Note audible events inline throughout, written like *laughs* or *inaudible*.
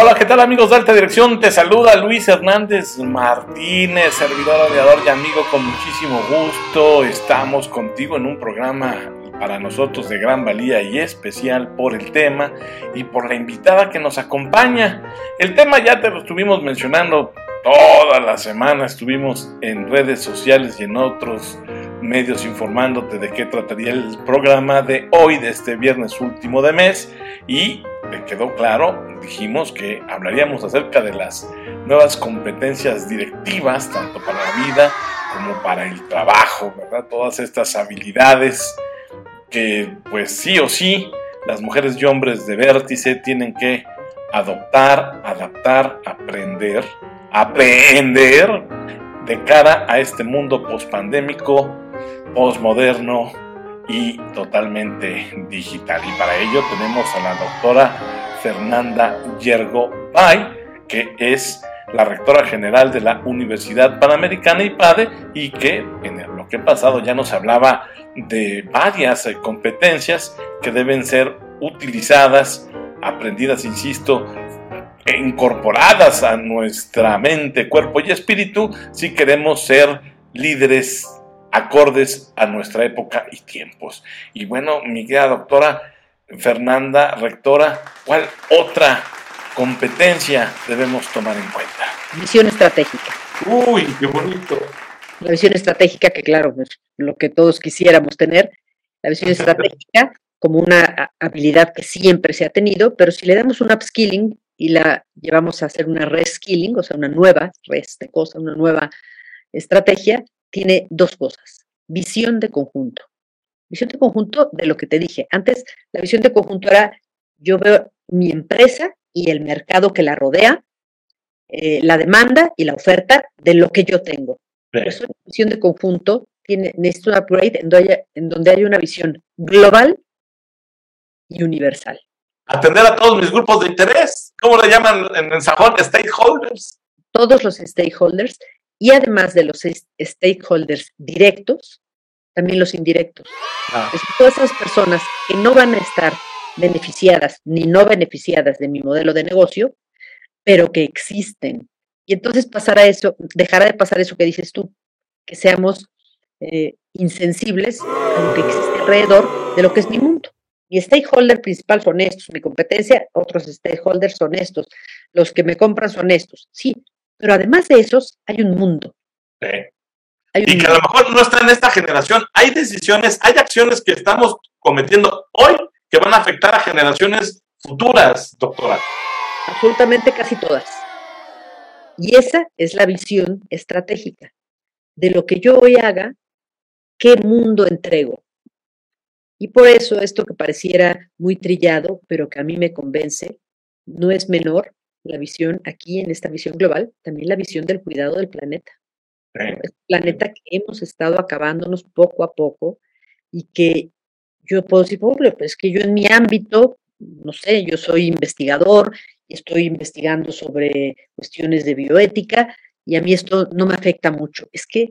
Hola, ¿qué tal amigos de Alta Dirección? Te saluda Luis Hernández Martínez, servidor, aviador y amigo con muchísimo gusto. Estamos contigo en un programa para nosotros de gran valía y especial por el tema y por la invitada que nos acompaña. El tema ya te lo estuvimos mencionando toda la semana, estuvimos en redes sociales y en otros medios informándote de qué trataría el programa de hoy, de este viernes último de mes y me quedó claro, dijimos que hablaríamos acerca de las nuevas competencias directivas, tanto para la vida como para el trabajo, ¿verdad? Todas estas habilidades que pues sí o sí las mujeres y hombres de vértice tienen que adoptar, adaptar, aprender, aprender de cara a este mundo pospandémico, posmoderno y totalmente digital. Y para ello tenemos a la doctora Fernanda Yergo Bay, que es la rectora general de la Universidad Panamericana IPADE y que en el bloque pasado ya nos hablaba de varias eh, competencias que deben ser utilizadas, aprendidas, insisto, e incorporadas a nuestra mente, cuerpo y espíritu si queremos ser líderes acordes a nuestra época y tiempos. Y bueno, mi querida doctora Fernanda, rectora, ¿cuál otra competencia debemos tomar en cuenta? Visión estratégica. Uy, qué bonito. La visión estratégica, que claro, es lo que todos quisiéramos tener, la visión *laughs* estratégica como una habilidad que siempre se ha tenido, pero si le damos un upskilling y la llevamos a hacer una reskilling, o sea, una nueva res de cosa, una nueva estrategia, tiene dos cosas. Visión de conjunto. Visión de conjunto de lo que te dije. Antes, la visión de conjunto era, yo veo mi empresa y el mercado que la rodea, eh, la demanda y la oferta de lo que yo tengo. Por eso la visión de conjunto tiene, necesita un upgrade en donde, haya, en donde hay una visión global y universal. Atender a todos mis grupos de interés. ¿Cómo le llaman en el sajón? Stakeholders. Todos los stakeholders y además de los stakeholders directos, también los indirectos. Ah. todas esas personas que no van a estar beneficiadas ni no beneficiadas de mi modelo de negocio, pero que existen. Y entonces pasará eso, dejará de pasar eso que dices tú, que seamos eh, insensibles a lo que existe alrededor de lo que es mi mundo. Mi stakeholder principal son estos, mi competencia, otros stakeholders son estos, los que me compran son estos. Sí, pero además de esos, hay un mundo. y que a lo mejor no está en esta generación. Hay decisiones, hay acciones que estamos cometiendo hoy que van a afectar a generaciones futuras, doctora. Absolutamente casi todas. Y esa es la visión estratégica de lo que yo hoy haga, qué mundo entrego. Y por eso esto que pareciera muy trillado, pero que a mí me convence, no es menor la visión aquí en esta visión global, también la visión del cuidado del planeta. El planeta que hemos estado acabándonos poco a poco y que yo puedo decir, pues es que yo en mi ámbito, no sé, yo soy investigador y estoy investigando sobre cuestiones de bioética y a mí esto no me afecta mucho. Es que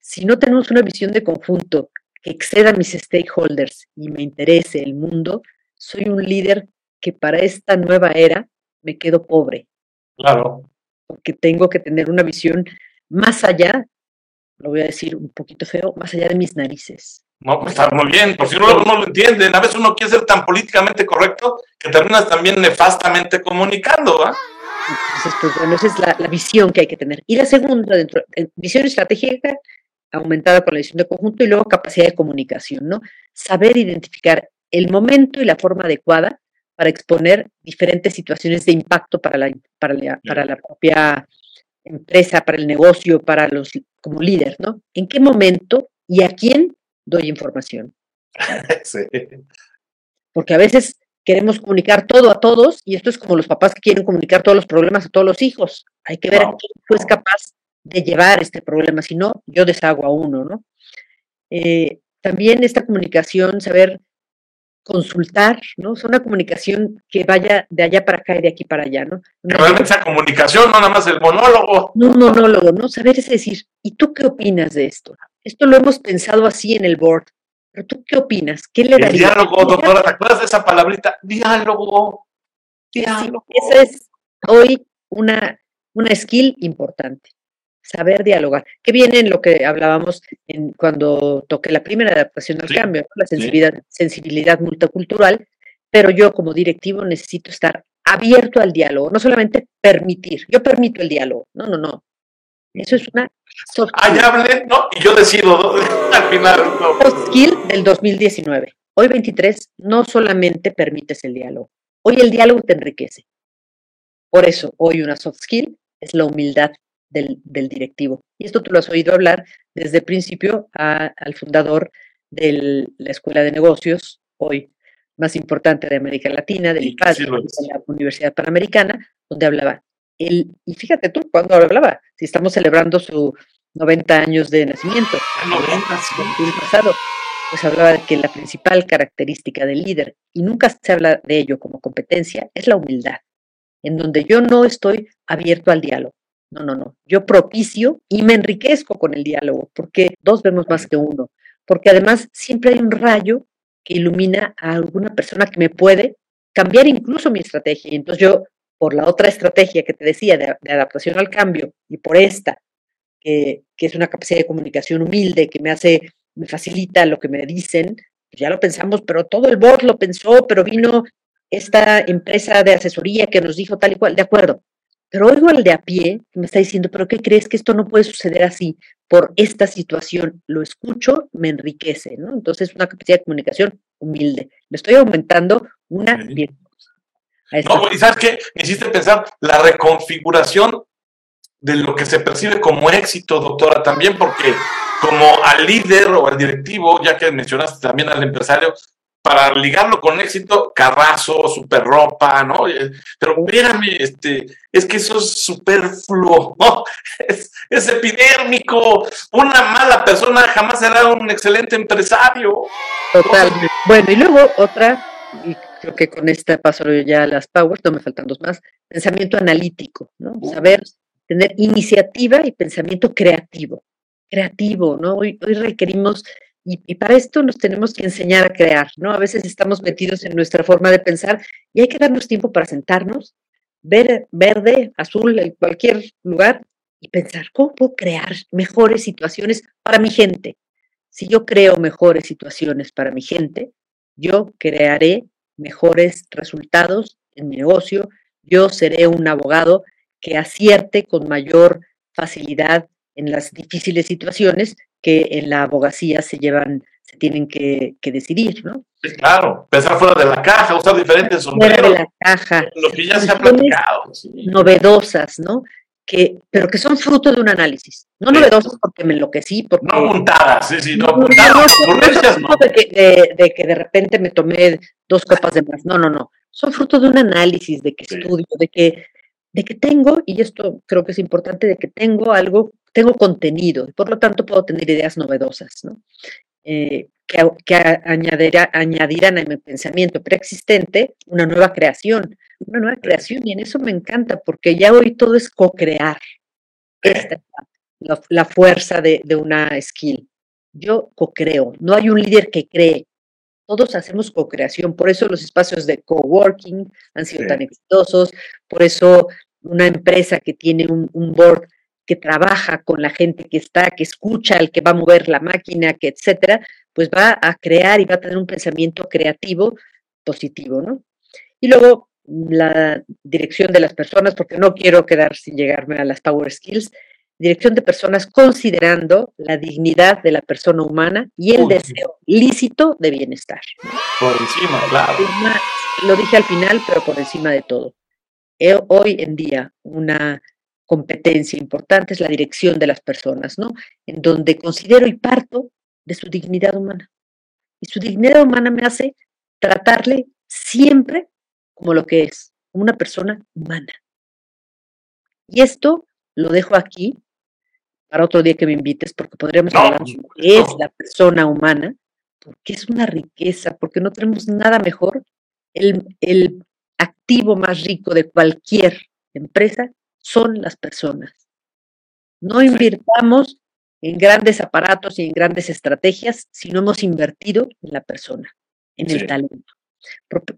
si no tenemos una visión de conjunto que exceda a mis stakeholders y me interese el mundo, soy un líder que para esta nueva era me quedo pobre. Claro. Porque tengo que tener una visión más allá, lo voy a decir un poquito feo, más allá de mis narices. No, pues está muy bien, por si no lo entienden. A veces uno quiere ser tan políticamente correcto que terminas también nefastamente comunicando, ¿va? Entonces, pues bueno, esa es la, visión que hay que tener. Y la segunda, dentro, visión estratégica aumentada por la visión de conjunto y luego capacidad de comunicación, ¿no? Saber identificar el momento y la forma adecuada para exponer diferentes situaciones de impacto para la, para la, para la propia empresa, para el negocio, para los como líder, ¿no? ¿En qué momento y a quién doy información? *laughs* Sí. Porque a veces queremos comunicar todo a todos y esto es como los papás que quieren comunicar todos los problemas a todos los hijos. Hay que ver a quién fue capaz de llevar este problema, si no, yo deshago a uno, ¿no? Eh, también esta comunicación, saber consultar, ¿no? Es una comunicación que vaya de allá para acá y de aquí para allá, ¿no? realmente esa comunicación, no nada más el monólogo. No, un monólogo, ¿no? Saber es decir, ¿y tú qué opinas de esto? Esto lo hemos pensado así en el board, pero ¿tú qué opinas? ¿Qué le darías? diálogo, doctora, ¿te acuerdas de esa palabrita? Diálogo. Diálogo. esa es hoy una, una skill importante, saber dialogar, que viene en lo que hablábamos en, cuando toqué la primera adaptación al cambio, la sensibilidad, sensibilidad multicultural, pero yo como directivo necesito estar abierto al diálogo, no solamente permitir, yo permito el diálogo, no, no, no. Eso es una soft skill. hablé, ¿no? Y yo decido *laughs* al final. Soft skill del 2019. Hoy 23 no solamente permites el diálogo, hoy el diálogo te enriquece. Por eso, hoy una soft skill es la humildad del, directivo. Y esto tú lo has oído hablar desde el principio al fundador de la Escuela de Negocios, hoy más importante de América Latina, del IPAS, de la Universidad Panamericana, donde hablaba. El, y fíjate tú, cuando hablaba, si estamos celebrando su 90 años de nacimiento, 90, sí. el pasado, pues hablaba de que la principal característica del líder, y nunca se habla de ello como competencia, es la humildad, en donde yo no estoy abierto al diálogo. No, no, no. Yo propicio y me enriquezco con el diálogo, porque dos vemos más que uno, porque además siempre hay un rayo que ilumina a alguna persona que me puede cambiar incluso mi estrategia. Y entonces yo, por la otra estrategia que te decía de, adaptación al cambio y por esta, que, es una capacidad de comunicación humilde que me hace, me facilita lo que me dicen, pues ya lo pensamos, pero todo el board lo pensó, pero vino esta empresa de asesoría que nos dijo tal y cual, de acuerdo. Pero oigo al de a pie que me está diciendo, pero ¿qué crees que esto no puede suceder así por esta situación? Lo escucho, me enriquece, ¿no? Entonces, una capacidad de comunicación humilde. Le estoy aumentando una bien. No, y sabes qué, me hiciste pensar la reconfiguración de lo que se percibe como éxito, doctora, también porque como al líder o al directivo, ya que mencionaste también al empresario, para ligarlo con éxito, carrazo, super ropa, ¿no? Eh, pero mírame, este, es que eso es superfluo, ¿no? *laughs* Es, es, epidérmico. Una mala persona jamás será un excelente empresario. Totalmente. Bueno, y luego otra, y creo que con esta paso ya a las powers, no me faltan dos más, pensamiento analítico, ¿no? Saber tener iniciativa y pensamiento creativo. Creativo, ¿no? Hoy, hoy requerimos y, para esto nos tenemos que enseñar a crear, ¿no? A veces estamos metidos en nuestra forma de pensar y hay que darnos tiempo para sentarnos, ver verde, azul, en cualquier lugar y pensar, ¿cómo puedo crear mejores situaciones para mi gente? Si yo creo mejores situaciones para mi gente, yo crearé mejores resultados en mi negocio, yo seré un abogado que acierte con mayor facilidad en las difíciles situaciones que en la abogacía se llevan, se tienen que, decidir, ¿no? Sí, claro, pensar fuera de la caja, usar diferentes sombreros. Fuera de la caja. Lo que ya se ha platicado. Novedosas, ¿no? Que, pero que son fruto de un análisis. No novedosas porque me enloquecí. Porque, no apuntadas, sí, sí, no apuntadas. No, no, de, que, de, que de repente me tomé dos copas de más. No, no, no. Son fruto de un análisis, de que estudio, de que, de que tengo, y esto creo que es importante, de que tengo algo tengo contenido y por lo tanto puedo tener ideas novedosas, ¿no? Eh, que, que añadirán a mi pensamiento preexistente una nueva creación, una nueva creación y en eso me encanta porque ya hoy todo es co-crear. Esta es la, la fuerza de, de una skill. Yo co-creo, no hay un líder que cree, todos hacemos co-creación, por eso los espacios de coworking han sido tan exitosos, por eso una empresa que tiene un, un, board que trabaja con la gente que está, que escucha, el que va a mover la máquina, que etcétera, pues va a crear y va a tener un pensamiento creativo positivo, ¿no? Y luego la dirección de las personas, porque no quiero quedar sin llegarme a las power skills, dirección de personas considerando la dignidad de la persona humana y el deseo lícito de bienestar. Por encima, claro. Lo dije al final, pero por encima de todo. Hoy en día, una competencia importante es la dirección de las personas, ¿no? En donde considero y parto de su dignidad humana. Y su dignidad humana me hace tratarle siempre como lo que es, como una persona humana. Y esto lo dejo aquí para otro día que me invites, porque podríamos hablar de qué es la persona humana, porque es una riqueza, porque no tenemos nada mejor. El, el activo más rico de cualquier empresa son las personas. No invirtamos en grandes aparatos y en grandes estrategias si no hemos invertido en la persona, en el talento.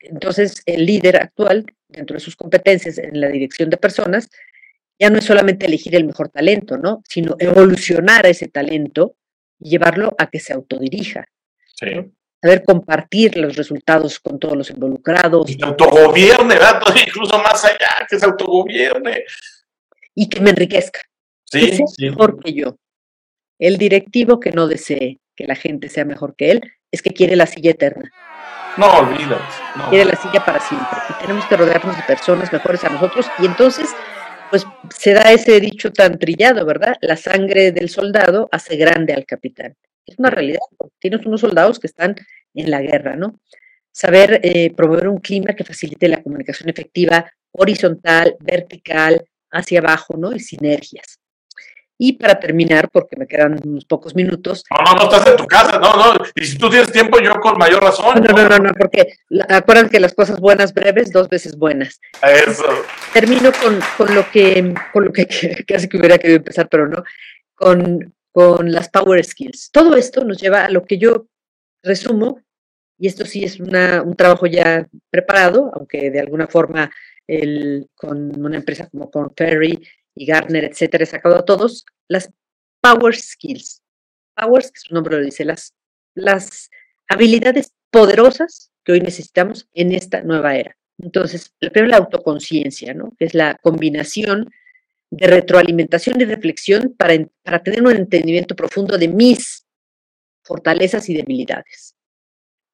Entonces, el líder actual dentro de sus competencias en la dirección de personas, ya no es solamente elegir el mejor talento, ¿no? Sino evolucionar a ese talento y llevarlo a que se autodirija. Sí. Saber compartir los resultados con todos los involucrados. Y que autogobierne, ¿verdad? Incluso más allá, que se autogobierne. Y que me enriquezca. Sí, sí. mejor que yo. El directivo que no desee que la gente sea mejor que él es que quiere la silla eterna. No olvides. Quiere la silla para siempre. Y tenemos que rodearnos de personas mejores a nosotros. Y entonces pues se da ese dicho tan trillado, ¿verdad? La sangre del soldado hace grande al capitán. Es una realidad. Tienes unos soldados que están en la guerra, ¿no? Saber eh, promover un clima que facilite la comunicación efectiva horizontal, vertical, hacia abajo, ¿no? Y sinergias. Y para terminar, porque me quedan unos pocos minutos. No, no, no estás en tu casa, no, no. Y si tú tienes tiempo, yo con mayor razón. No, no, no, no, porque acuerdan que las cosas buenas breves, dos veces buenas. Eso. Termino con, con lo que, con lo que *laughs* casi que hubiera querido empezar, pero no, con, con las power skills. Todo esto nos lleva a lo que yo resumo, y esto sí es una, un trabajo ya preparado, aunque de alguna forma el, con una empresa como con Ferry y Gartner, etcétera, he sacado a todos, las Power Skills. Powers, que su nombre lo dice, las, las habilidades poderosas que hoy necesitamos en esta nueva era. Entonces, la primera la autoconciencia, ¿no? Que es la combinación de retroalimentación y reflexión para, para tener un entendimiento profundo de mis fortalezas y debilidades.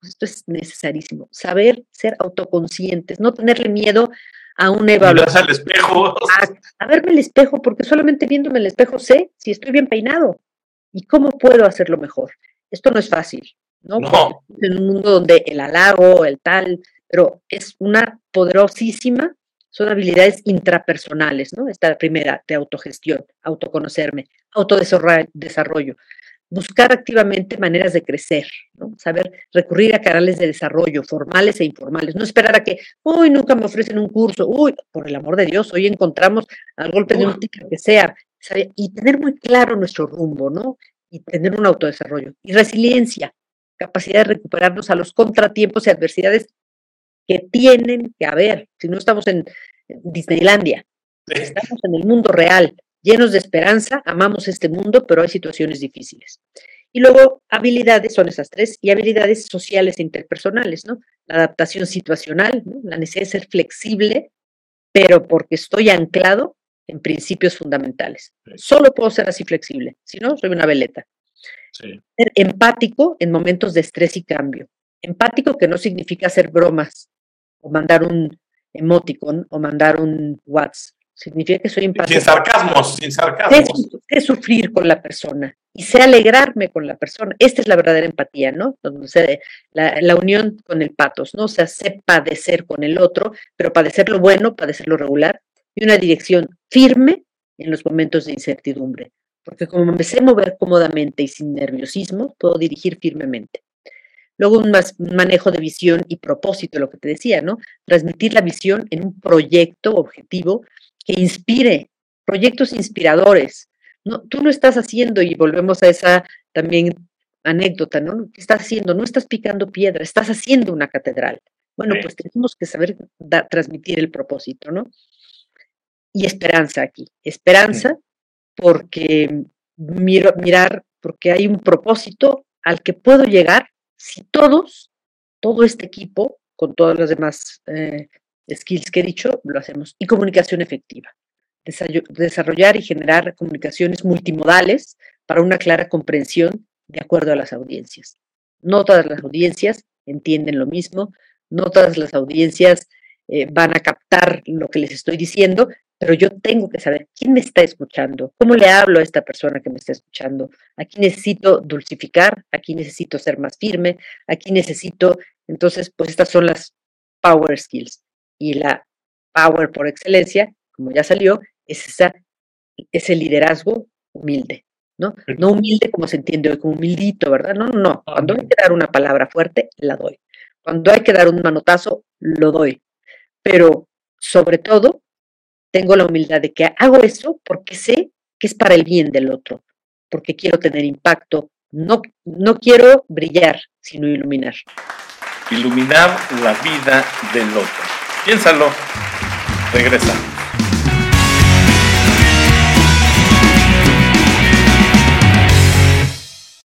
Esto es necesarísimo. Saber ser autoconscientes, no tenerle miedo a un evaluación. al espejo. A, verme el espejo, porque solamente viéndome el espejo sé si estoy bien peinado y cómo puedo hacerlo mejor. Esto no es fácil, ¿no? no. En un mundo donde el halago, el tal, pero es una poderosísima, son habilidades intrapersonales, ¿no? Esta primera de autogestión, autoconocerme, autodesarrollo, buscar activamente maneras de crecer, ¿no? saber recurrir a canales de desarrollo formales e informales, no esperar a que, uy, nunca me ofrecen un curso, uy, por el amor de Dios, hoy encontramos al golpe de un ticket que sea, y tener muy claro nuestro rumbo, ¿no? Y tener un autodesarrollo. Y resiliencia, capacidad de recuperarnos a los contratiempos y adversidades que tienen que haber, si no estamos en Disneylandia, estamos en el mundo real, llenos de esperanza, amamos este mundo, pero hay situaciones difíciles. Y luego, habilidades son esas tres, y habilidades sociales e interpersonales, ¿no? La adaptación situacional, la necesidad de ser flexible, pero porque estoy anclado en principios fundamentales. Solo puedo ser así flexible, si no, soy una veleta. Ser empático en momentos de estrés y cambio. Empático que no significa hacer bromas o mandar un emoticon o mandar un WhatsApp significa que soy empático. Sin sarcasmos, sin sarcasmos. Sé, sufrir con la persona y sé alegrarme con la persona. Esta es la verdadera empatía, ¿no? Donde la, la, unión con el patos, ¿no? O sea, sé padecer con el otro, pero padecer lo bueno, padecer lo regular y una dirección firme en los momentos de incertidumbre. Porque como me sé mover cómodamente y sin nerviosismo, puedo dirigir firmemente. Luego un, un, manejo de visión y propósito, lo que te decía, ¿no? Transmitir la visión en un proyecto objetivo que inspire, proyectos inspiradores. No, tú lo estás haciendo y volvemos a esa también anécdota, ¿no? ¿Qué estás haciendo? No estás picando piedra, estás haciendo una catedral. Bueno, pues tenemos que saber transmitir el propósito, ¿no? Y esperanza aquí, esperanza porque miro, mirar, porque hay un propósito al que puedo llegar si todos, todo este equipo, con todas las demás eh, skills que he dicho, lo hacemos. Y comunicación efectiva. Desarrollar y generar comunicaciones multimodales para una clara comprensión de acuerdo a las audiencias. No todas las audiencias entienden lo mismo, no todas las audiencias eh, van a captar lo que les estoy diciendo, pero yo tengo que saber quién me está escuchando, cómo le hablo a esta persona que me está escuchando, aquí necesito dulcificar, aquí necesito ser más firme, aquí necesito, entonces, pues estas son las power skills y la power por excelencia, como ya salió, es esa, ese liderazgo humilde, ¿no? No humilde como se entiende hoy, como humildito, ¿verdad? No, no, no. Cuando hay que dar una palabra fuerte, la doy. Cuando hay que dar un manotazo, lo doy. Pero sobre todo, tengo la humildad de que hago eso porque sé que es para el bien del otro, porque quiero tener impacto. No, no quiero brillar, sino iluminar. Iluminar la vida del otro. Piénsalo. Regresa.